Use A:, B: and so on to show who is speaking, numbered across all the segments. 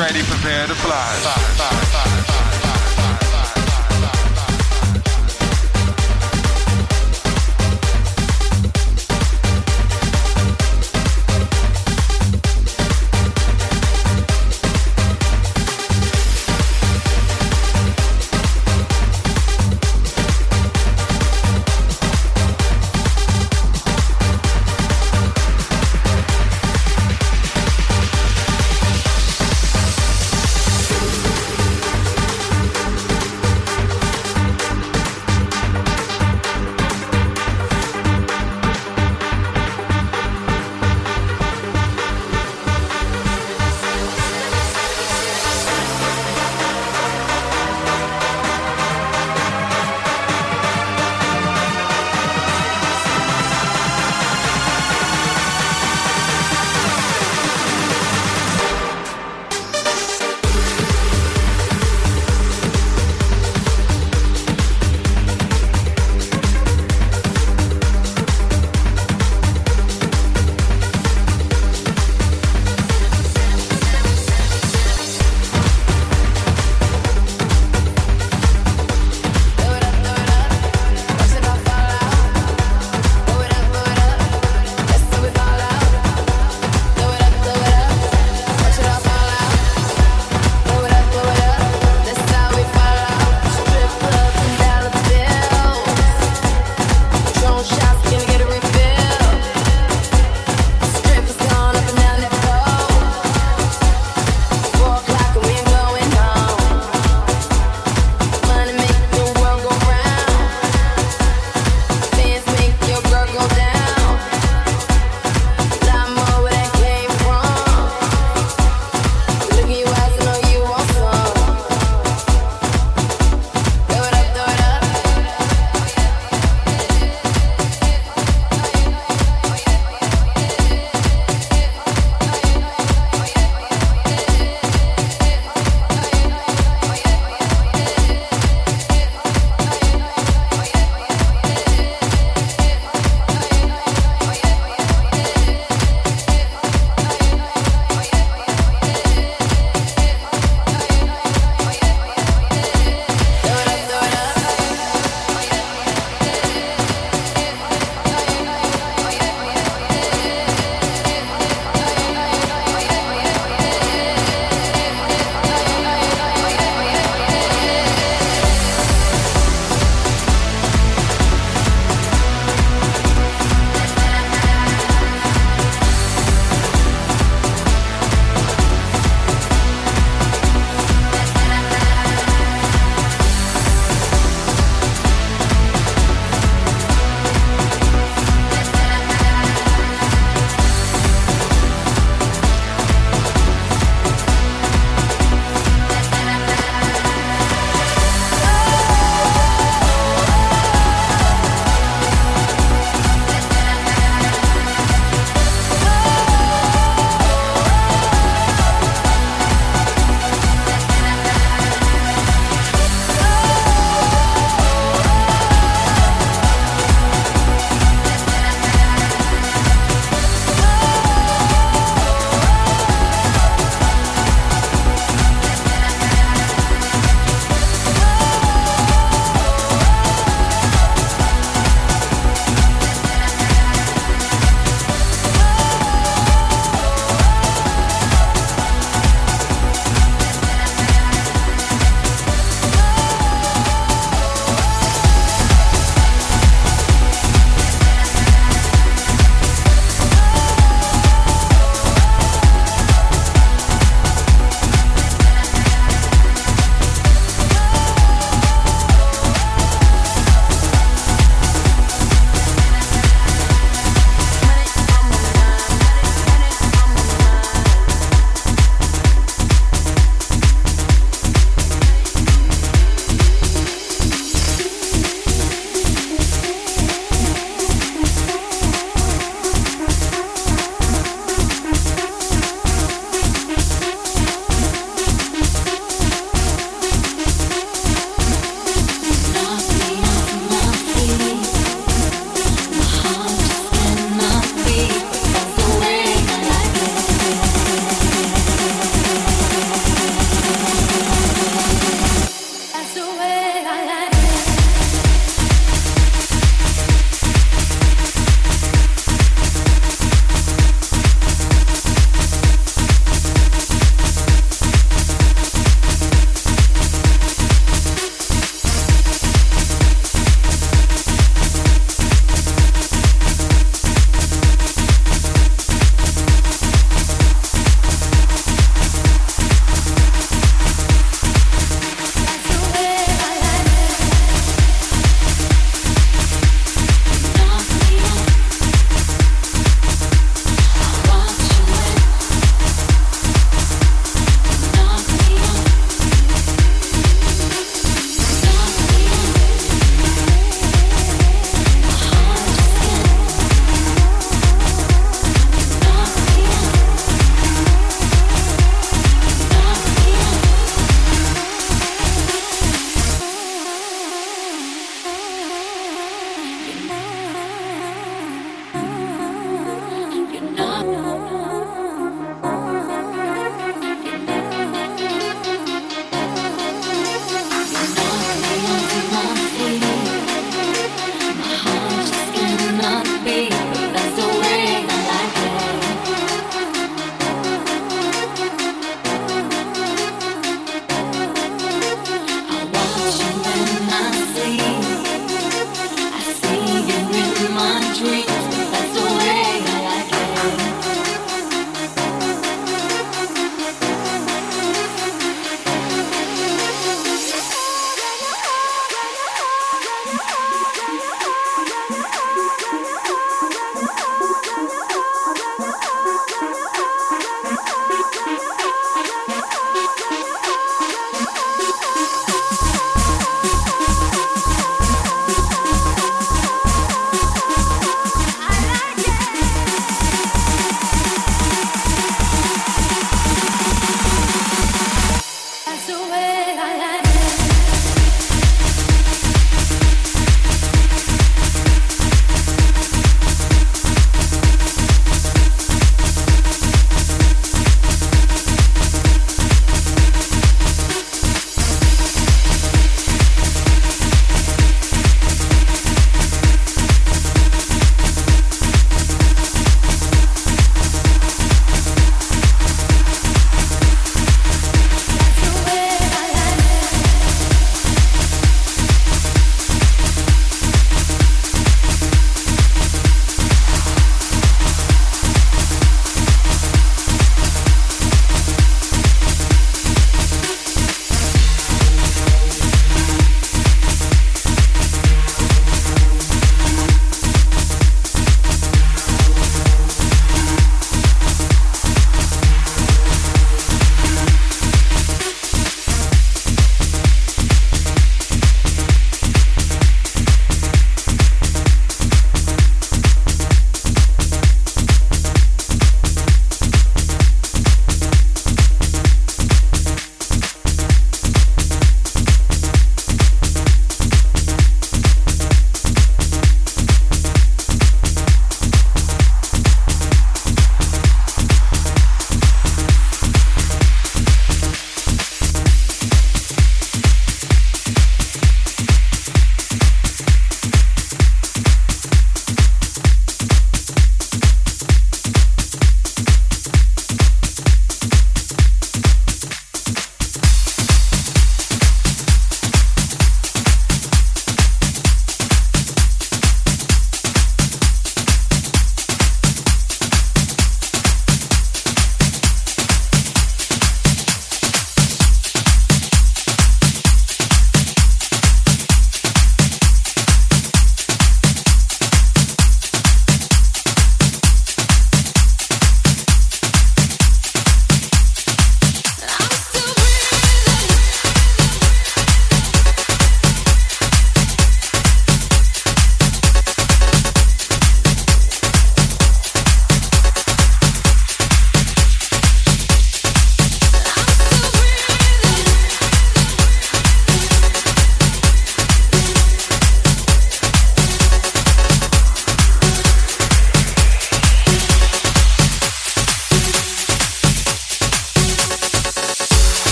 A: Ready, prepare to fly, fly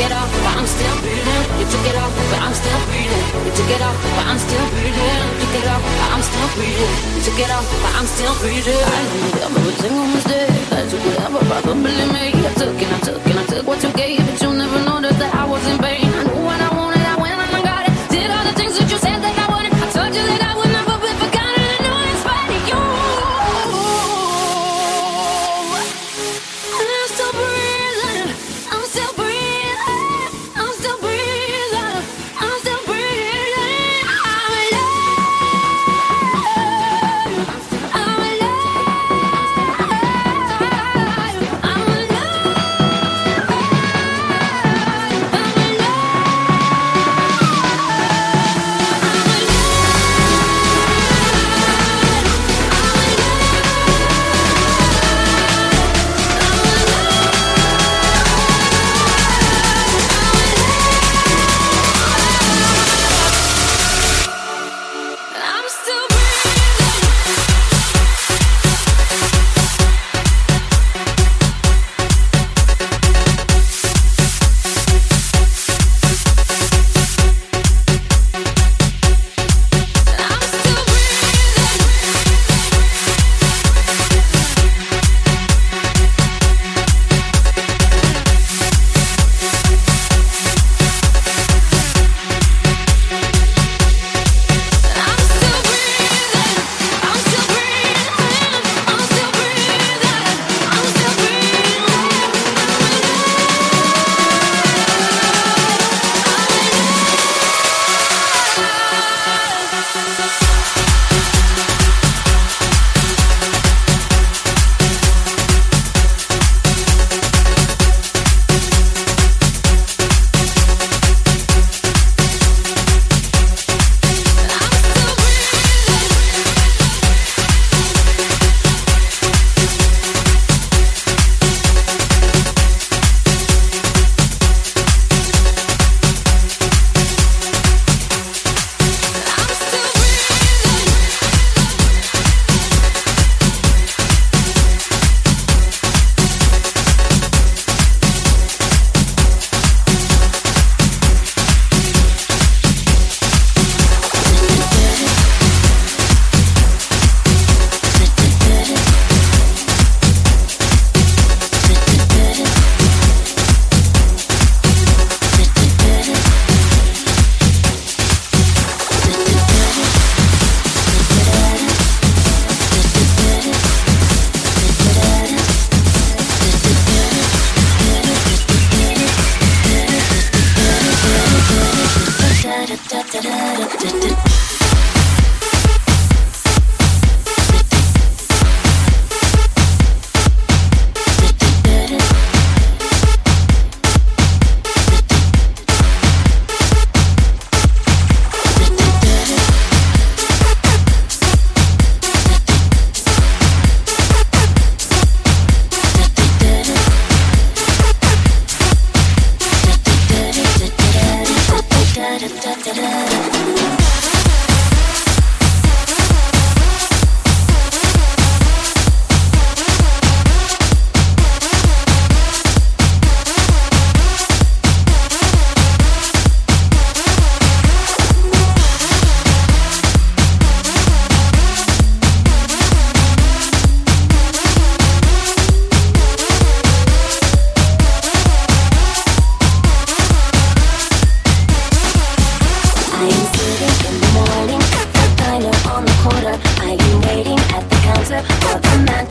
B: it off, but I'm still breathing. You took it off, but I'm still breathing. You took it off, but I'm still breathing. You took it off, but I'm still breathing. You took it off, but I'm still breathing. I made every single mistake. I took whatever probably made. I took and I took and I took what you gave, but you never noticed that I was in vain. I knew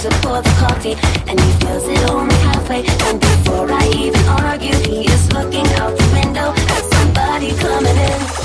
B: to pour the coffee And he feels it only halfway. And before I even argue He is looking out the window At somebody coming in.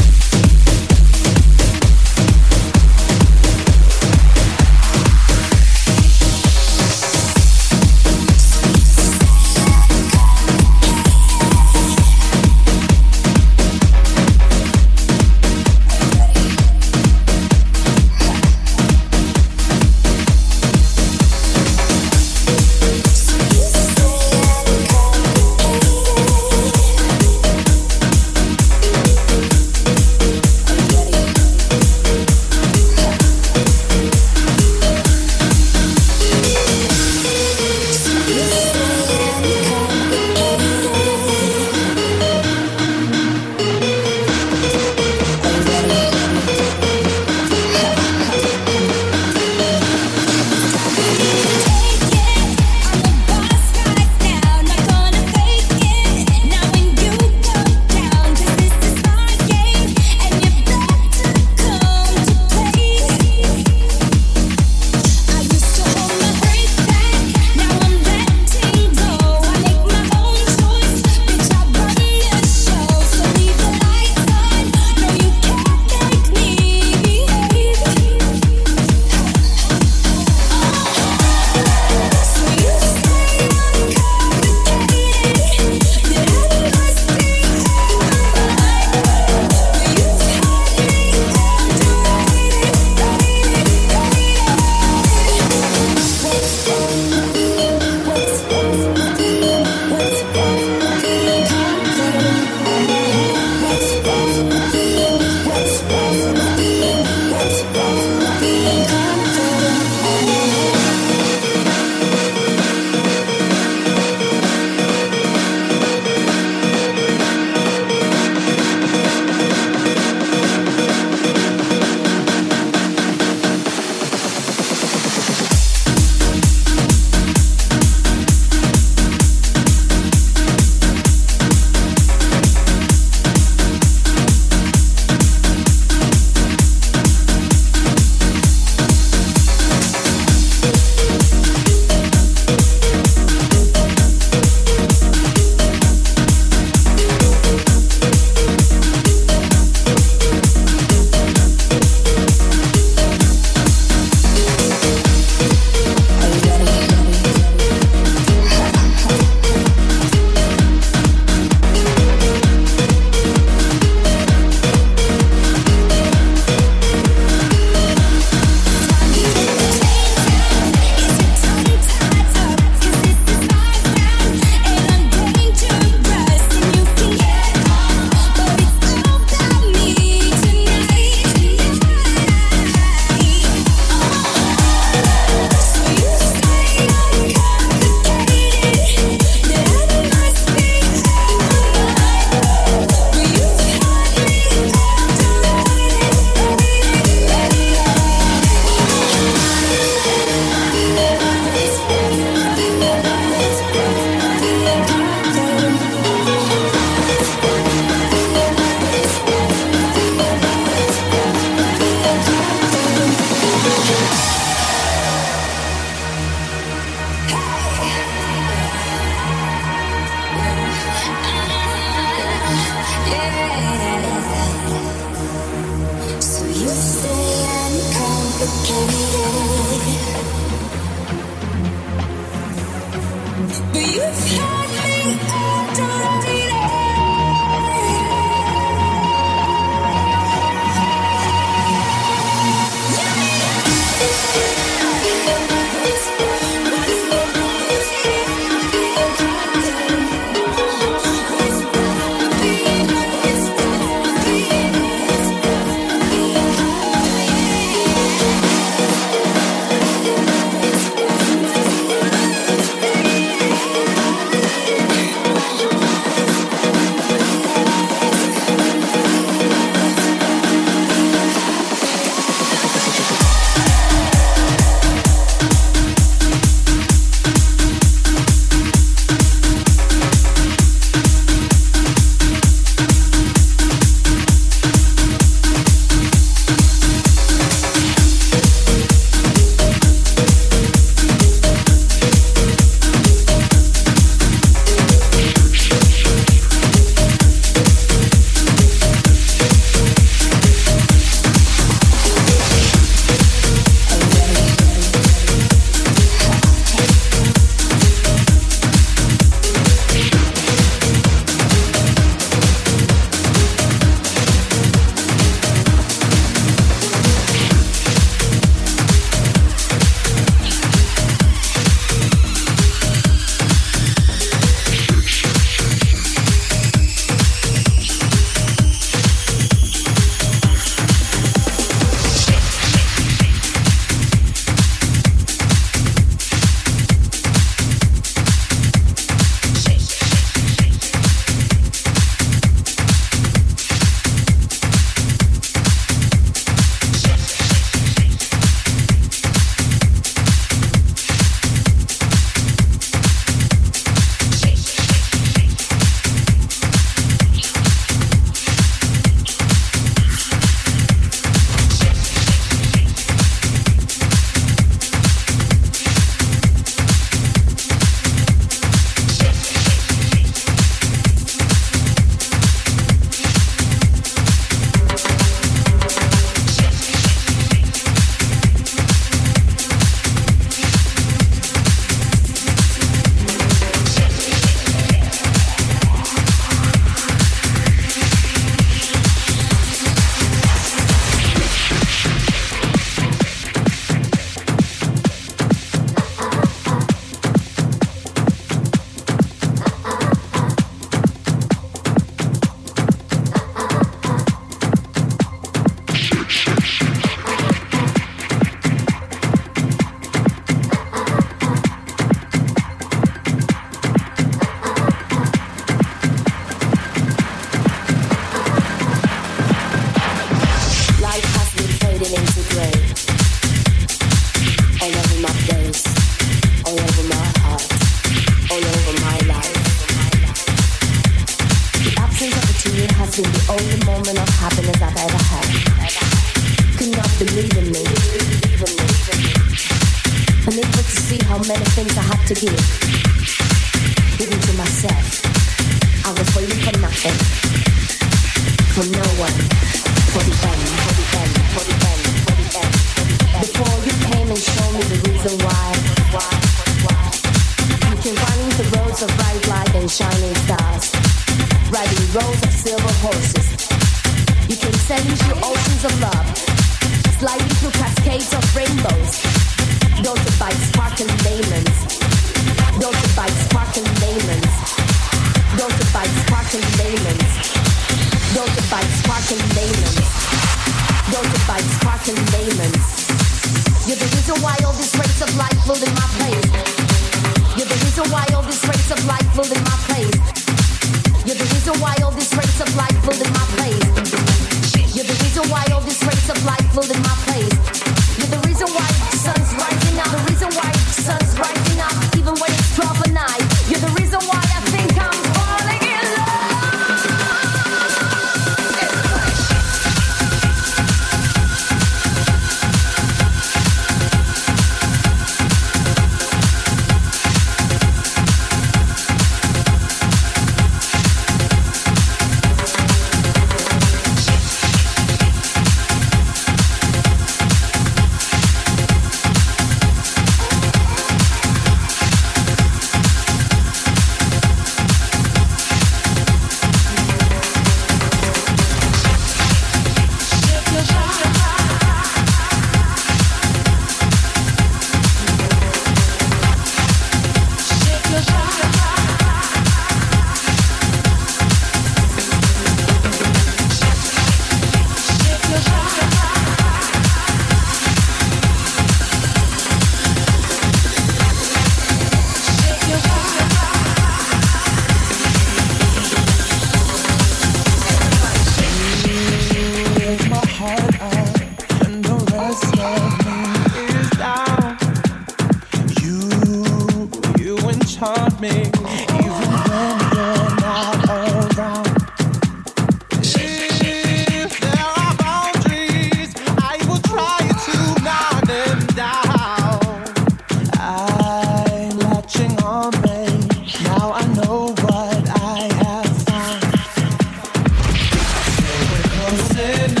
C: say